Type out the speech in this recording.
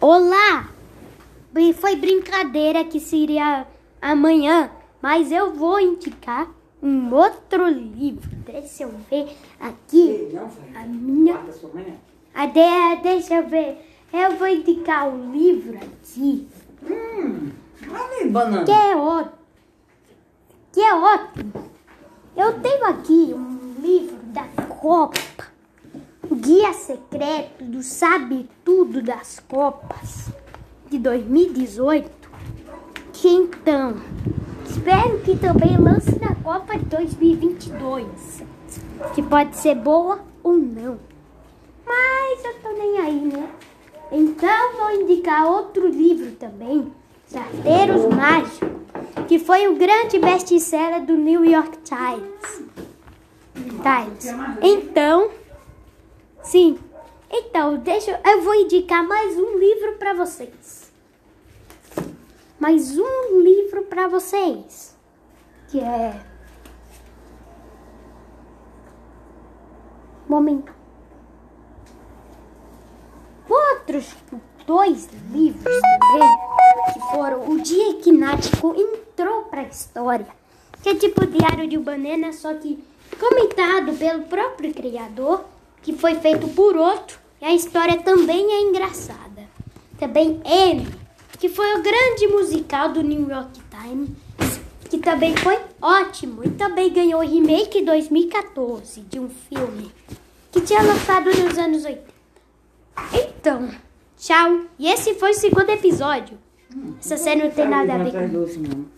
Olá! Foi brincadeira que seria amanhã, mas eu vou indicar um outro livro. Deixa eu ver aqui. A minha. A de- deixa eu ver. Eu vou indicar um livro aqui Hum, ali, banana. que é ótimo. Que é ótimo. Eu tenho aqui um livro da Copa. Guia Secreto do Sabe Tudo das Copas de 2018. Que então, espero que também lance na Copa de 2022. Que pode ser boa ou não. Mas eu tô nem aí, né? Então vou indicar outro livro também, Sarteiros Mágicos, que foi o grande best-seller do New York Times. Times. Então, sim. Então, deixa eu vou indicar mais um livro para vocês. Mais um livro para vocês, que é Momento. Outros dois livros também, que foram O Dia que Nático entrou pra história, que é tipo Diário de Banana, só que comentado pelo próprio criador, que foi feito por outro, e a história também é engraçada. Também M, que foi o grande musical do New York Times, que também foi ótimo e também ganhou remake em 2014 de um filme que tinha lançado nos anos 80. Então, tchau. E esse foi o segundo episódio. Essa série não tem nada a ver com